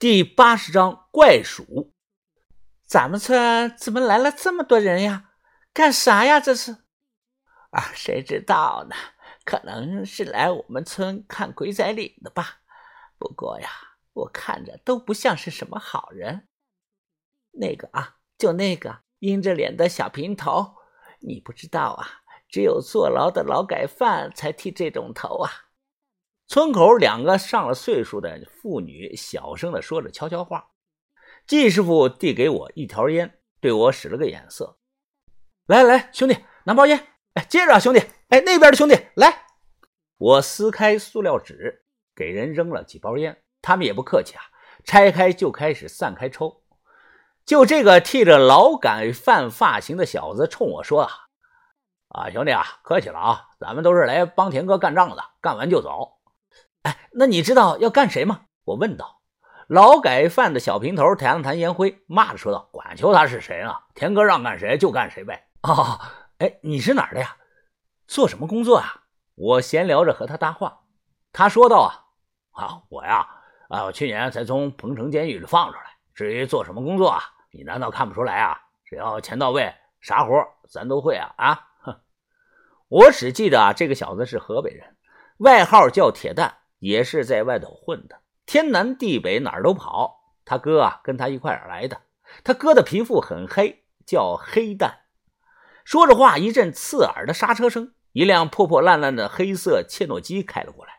第八十章怪鼠。咱们村怎么来了这么多人呀？干啥呀？这是？啊，谁知道呢？可能是来我们村看鬼仔岭的吧。不过呀，我看着都不像是什么好人。那个啊，就那个阴着脸的小平头，你不知道啊？只有坐牢的劳改犯才剃这种头啊。村口两个上了岁数的妇女小声的说着悄悄话。季师傅递给我一条烟，对我使了个眼色：“来来，兄弟，拿包烟。哎，接着啊，兄弟。哎，那边的兄弟来。”我撕开塑料纸，给人扔了几包烟，他们也不客气啊，拆开就开始散开抽。就这个剃着劳改犯发型的小子冲我说：“啊，啊，兄弟啊，客气了啊，咱们都是来帮田哥干仗的，干完就走。”哎，那你知道要干谁吗？我问道。劳改犯的小平头弹了弹烟灰，骂着说道：“管求他是谁呢？田哥让干谁就干谁呗。”哦，哎，你是哪儿的呀？做什么工作啊？我闲聊着和他搭话。他说道：“啊，啊，我呀，啊，我去年才从彭城监狱里放出来。至于做什么工作啊，你难道看不出来啊？只要钱到位，啥活咱都会啊！啊，哼，我只记得啊，这个小子是河北人，外号叫铁蛋。”也是在外头混的，天南地北哪儿都跑。他哥啊，跟他一块儿来的。他哥的皮肤很黑，叫黑蛋。说着话，一阵刺耳的刹车声，一辆破破烂烂的黑色切诺基开了过来。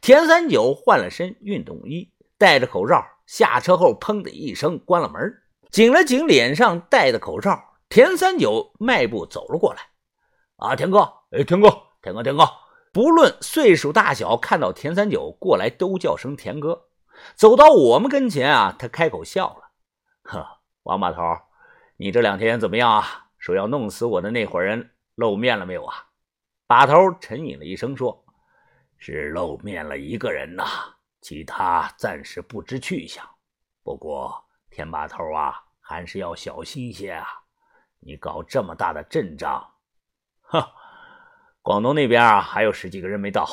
田三九换了身运动衣，戴着口罩下车后，砰的一声关了门，紧了紧脸上戴的口罩。田三九迈步走了过来：“啊，田哥，哎，田哥，田哥，田哥。”不论岁数大小，看到田三九过来都叫声田哥。走到我们跟前啊，他开口笑了：“呵，王把头，你这两天怎么样啊？说要弄死我的那伙人露面了没有啊？”把头沉吟了一声说：“是露面了一个人呐，其他暂时不知去向。不过田把头啊，还是要小心些啊！你搞这么大的阵仗，哼。”广东那边啊，还有十几个人没到，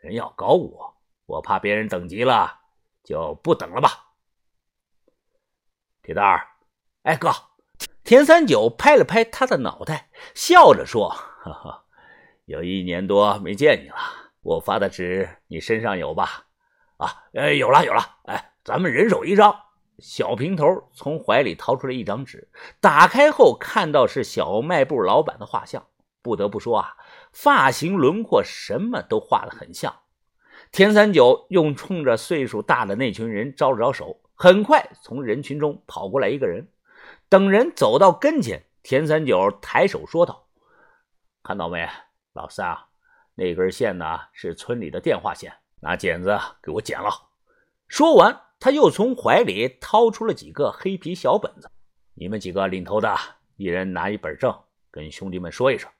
人要搞我，我怕别人等急了，就不等了吧。铁蛋儿，哎哥，田三九拍了拍他的脑袋，笑着说：“哈哈，有一年多没见你了，我发的纸你身上有吧？啊，哎，有了有了，哎，咱们人手一张。”小平头从怀里掏出了一张纸，打开后看到是小卖部老板的画像，不得不说啊。发型、轮廓什么都画得很像。田三九用冲着岁数大的那群人招了招手，很快从人群中跑过来一个人。等人走到跟前，田三九抬手说道：“看到没，老三啊，那根线呢是村里的电话线，拿剪子给我剪了。”说完，他又从怀里掏出了几个黑皮小本子：“你们几个领头的，一人拿一本证，跟兄弟们说一声。”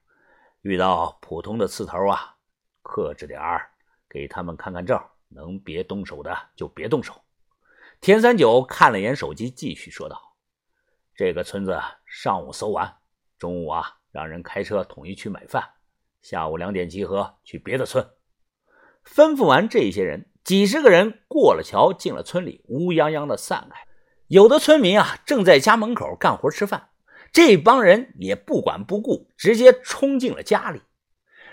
遇到普通的刺头啊，克制点儿，给他们看看证，能别动手的就别动手。田三九看了眼手机，继续说道：“这个村子上午搜完，中午啊让人开车统一去买饭，下午两点集合去别的村。”吩咐完这些人，几十个人过了桥，进了村里，乌泱泱的散开。有的村民啊正在家门口干活吃饭。这帮人也不管不顾，直接冲进了家里。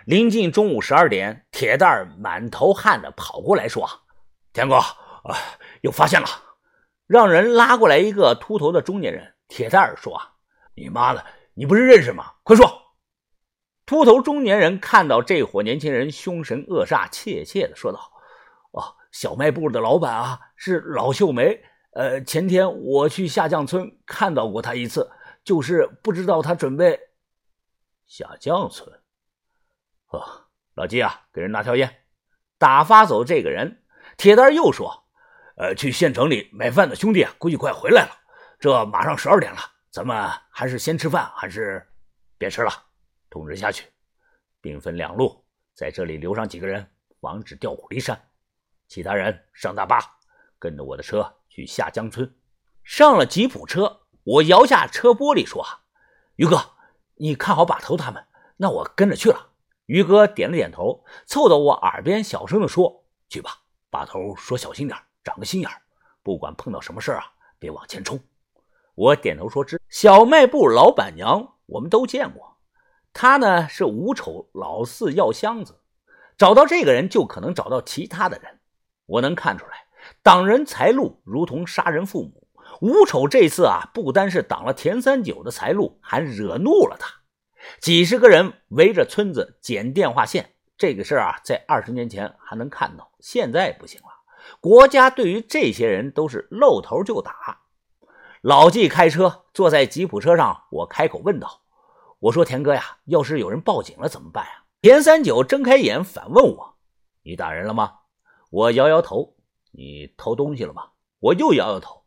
临近中午十二点，铁蛋满头汗的跑过来说：“田哥，啊，又发现了！”让人拉过来一个秃头的中年人。铁蛋说：“你妈的，你不是认识吗？快说！”秃头中年人看到这伙年轻人，凶神恶煞，怯怯的说道：“哦，小卖部的老板啊，是老秀梅。呃，前天我去下降村看到过他一次。”就是不知道他准备下降村。哦，老季啊，给人拿条烟，打发走这个人。铁蛋又说：“呃，去县城里买饭的兄弟啊，估计快回来了。这马上十二点了，咱们还是先吃饭，还是别吃了？通知下去，兵分两路，在这里留上几个人，防止调虎离山。其他人上大巴，跟着我的车去下江村。上了吉普车。”我摇下车玻璃说：“于哥，你看好把头他们，那我跟着去了。”于哥点了点头，凑到我耳边小声的说：“去吧，把头说小心点，长个心眼不管碰到什么事啊，别往前冲。我点头说知。小卖部老板娘我们都见过，她呢是五丑老四药箱子，找到这个人就可能找到其他的人。我能看出来，挡人财路如同杀人父母。吴丑这次啊，不单是挡了田三九的财路，还惹怒了他。几十个人围着村子捡电话线，这个事儿啊，在二十年前还能看到，现在不行了。国家对于这些人都是露头就打。老纪开车坐在吉普车上，我开口问道：“我说田哥呀，要是有人报警了怎么办呀？”田三九睁开眼反问我：“你打人了吗？”我摇摇头。你偷东西了吗？我又摇摇头。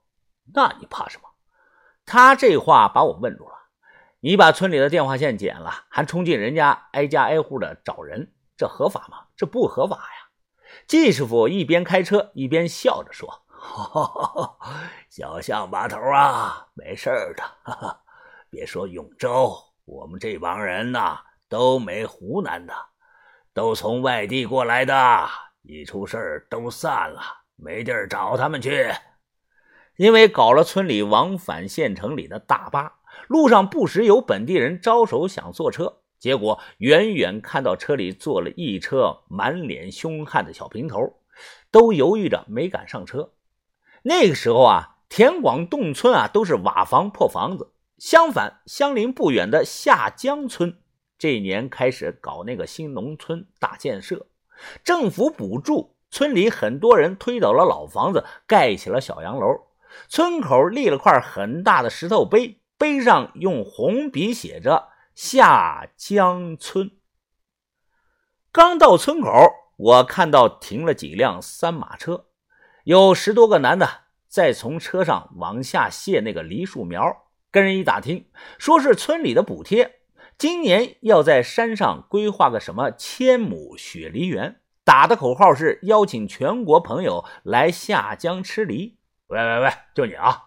那你怕什么？他这话把我问住了。你把村里的电话线剪了，还冲进人家挨家挨户的找人，这合法吗？这不合法呀！季师傅一边开车一边笑着说：“小象把头啊，没事的。别说永州，我们这帮人呐，都没湖南的，都从外地过来的。一出事都散了，没地儿找他们去。”因为搞了村里往返县城里的大巴，路上不时有本地人招手想坐车，结果远远看到车里坐了一车满脸凶悍的小平头，都犹豫着没敢上车。那个时候啊，田广洞村啊都是瓦房破房子，相反，相邻不远的下江村这年开始搞那个新农村大建设，政府补助，村里很多人推倒了老房子，盖起了小洋楼。村口立了块很大的石头碑，碑上用红笔写着“下江村”。刚到村口，我看到停了几辆三马车，有十多个男的在从车上往下卸那个梨树苗。跟人一打听，说是村里的补贴，今年要在山上规划个什么千亩雪梨园，打的口号是邀请全国朋友来下江吃梨。喂喂喂，就你啊！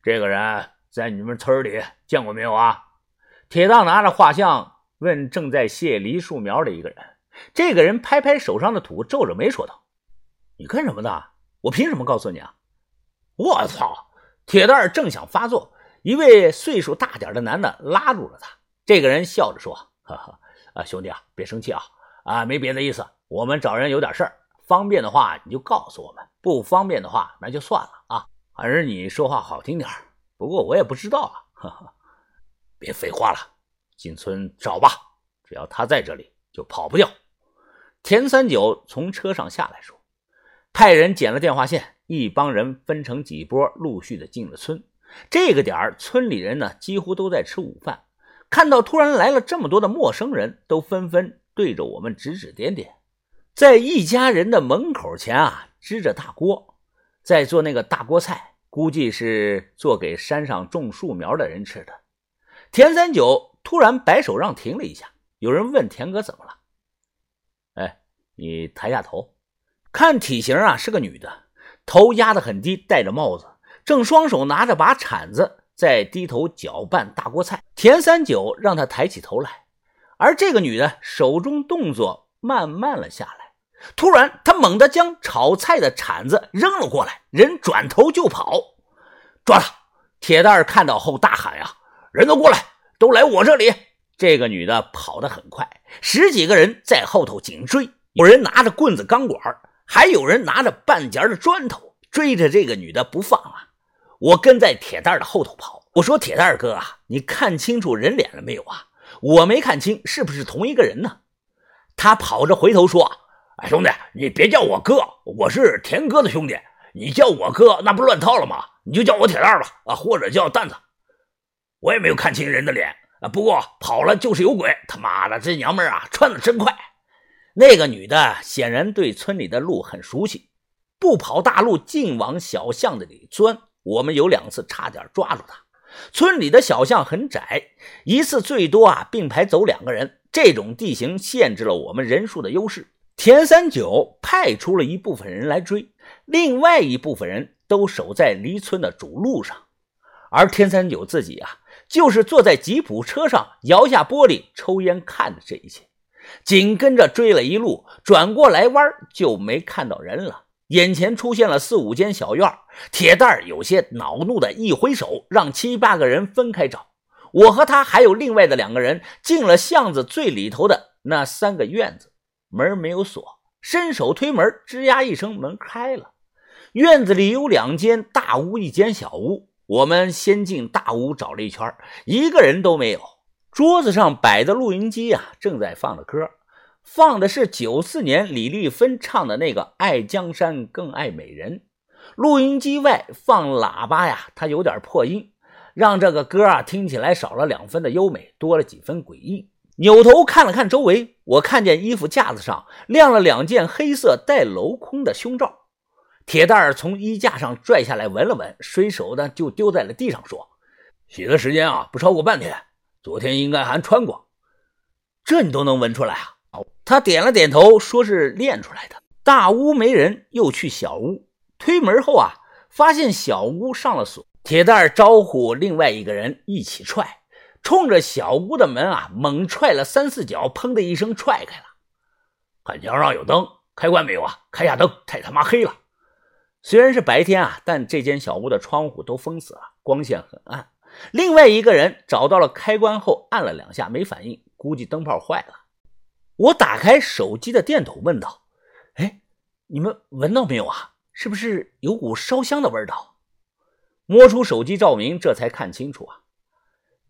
这个人在你们村里见过没有啊？铁蛋拿着画像问正在卸梨树苗的一个人。这个人拍拍手上的土，皱着眉说道：“你干什么的？我凭什么告诉你啊？”我操！铁蛋正想发作，一位岁数大点的男的拉住了他。这个人笑着说：“哈哈，啊兄弟啊，别生气啊！啊，没别的意思，我们找人有点事儿。”方便的话你就告诉我们，不方便的话那就算了啊。还是你说话好听点不过我也不知道啊。呵呵，别废话了，进村找吧。只要他在这里，就跑不掉。田三九从车上下来说：“派人捡了电话线，一帮人分成几波，陆续的进了村。这个点儿，村里人呢几乎都在吃午饭。看到突然来了这么多的陌生人，都纷纷对着我们指指点点。”在一家人的门口前啊，支着大锅，在做那个大锅菜，估计是做给山上种树苗的人吃的。田三九突然摆手让停了一下，有人问田哥怎么了？哎，你抬下头，看体型啊，是个女的，头压得很低，戴着帽子，正双手拿着把铲子在低头搅拌大锅菜。田三九让她抬起头来，而这个女的手中动作慢慢了下来。突然，他猛地将炒菜的铲子扔了过来，人转头就跑。抓他！铁蛋儿看到后大喊：“呀，人都过来，都来我这里！”这个女的跑得很快，十几个人在后头紧追，有人拿着棍子、钢管，还有人拿着半截的砖头，追着这个女的不放啊！我跟在铁蛋儿的后头跑，我说：“铁蛋儿哥啊，你看清楚人脸了没有啊？我没看清是不是同一个人呢？”他跑着回头说。哎，兄弟，你别叫我哥，我是田哥的兄弟。你叫我哥，那不乱套了吗？你就叫我铁蛋吧，啊，或者叫蛋子。我也没有看清人的脸啊，不过跑了就是有鬼。他妈的，这娘们啊，窜的真快。那个女的显然对村里的路很熟悉，不跑大路，尽往小巷子里钻。我们有两次差点抓住她。村里的小巷很窄，一次最多啊并排走两个人。这种地形限制了我们人数的优势。田三九派出了一部分人来追，另外一部分人都守在离村的主路上，而田三九自己啊，就是坐在吉普车上，摇下玻璃抽烟，看着这一切。紧跟着追了一路，转过来弯就没看到人了。眼前出现了四五间小院铁蛋有些恼怒的一挥手，让七八个人分开找。我和他还有另外的两个人进了巷子最里头的那三个院子，门没有锁，伸手推门，吱呀一声，门开了。院子里有两间大屋，一间小屋。我们先进大屋找了一圈，一个人都没有。桌子上摆的录音机啊，正在放着歌。放的是九四年李丽芬唱的那个《爱江山更爱美人》，录音机外放喇叭呀，它有点破音，让这个歌啊听起来少了两分的优美，多了几分诡异。扭头看了看周围，我看见衣服架子上晾了两件黑色带镂空的胸罩，铁蛋儿从衣架上拽下来闻了闻，随手的就丢在了地上，说：“洗的时间啊不超过半天，昨天应该还穿过，这你都能闻出来啊？”他点了点头，说是练出来的。大屋没人，又去小屋推门后啊，发现小屋上了锁。铁蛋儿招呼另外一个人一起踹，冲着小屋的门啊猛踹了三四脚，砰的一声踹开了。看墙上有灯，开关没有啊？开下灯，太他妈黑了。虽然是白天啊，但这间小屋的窗户都封死了，光线很暗。另外一个人找到了开关后，按了两下没反应，估计灯泡坏了。我打开手机的电筒，问道：“哎，你们闻到没有啊？是不是有股烧香的味道？”摸出手机照明，这才看清楚啊，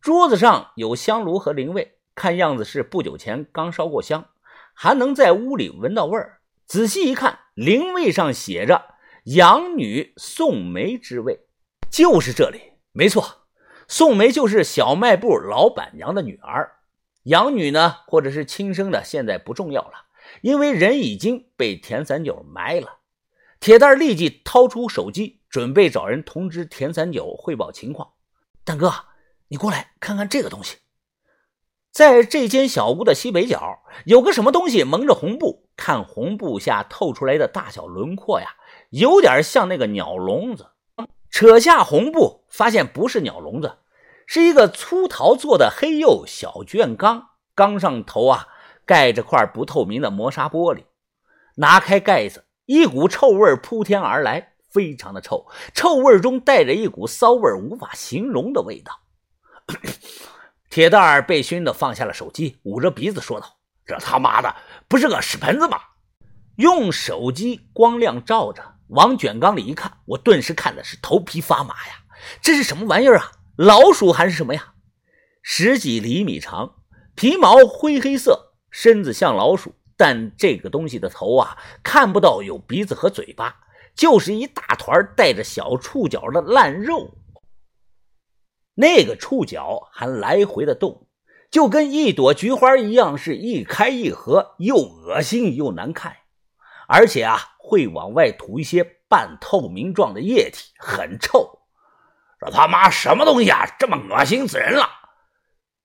桌子上有香炉和灵位，看样子是不久前刚烧过香，还能在屋里闻到味儿。仔细一看，灵位上写着“养女宋梅之位”，就是这里，没错，宋梅就是小卖部老板娘的女儿。养女呢，或者是亲生的，现在不重要了，因为人已经被田三九埋了。铁蛋立即掏出手机，准备找人通知田三九汇报情况。大哥，你过来看看这个东西，在这间小屋的西北角有个什么东西蒙着红布，看红布下透出来的大小轮廓呀，有点像那个鸟笼子。扯下红布，发现不是鸟笼子。是一个粗陶做的黑釉小卷缸，缸上头啊盖着块不透明的磨砂玻璃。拿开盖子，一股臭味扑天而来，非常的臭，臭味中带着一股骚味，无法形容的味道。铁蛋儿被熏的放下了手机，捂着鼻子说道：“这他妈的不是个屎盆子吗？”用手机光亮照着，往卷缸里一看，我顿时看的是头皮发麻呀！这是什么玩意儿啊？老鼠还是什么呀？十几厘米长，皮毛灰黑色，身子像老鼠，但这个东西的头啊，看不到有鼻子和嘴巴，就是一大团带着小触角的烂肉。那个触角还来回的动，就跟一朵菊花一样，是一开一合，又恶心又难看。而且啊，会往外吐一些半透明状的液体，很臭。这他妈什么东西啊！这么恶心死人了！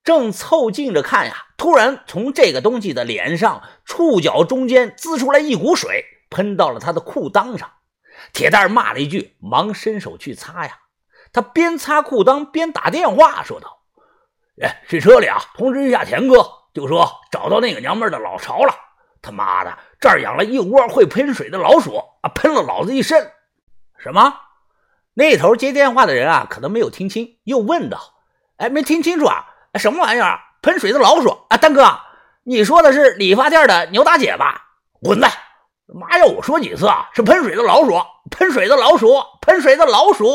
正凑近着看呀，突然从这个东西的脸上触角中间滋出来一股水，喷到了他的裤裆上。铁蛋骂了一句，忙伸手去擦呀。他边擦裤裆边打电话说道：“哎，去车里啊，通知一下田哥，就说找到那个娘们的老巢了。他妈的，这儿养了一窝会喷水的老鼠啊，喷了老子一身。什么？”那头接电话的人啊，可能没有听清，又问道：“哎，没听清楚啊？什么玩意儿？喷水的老鼠啊？丹哥，你说的是理发店的牛大姐吧？滚蛋！妈要我说几次啊？是喷水的老鼠，喷水的老鼠，喷水的老鼠。”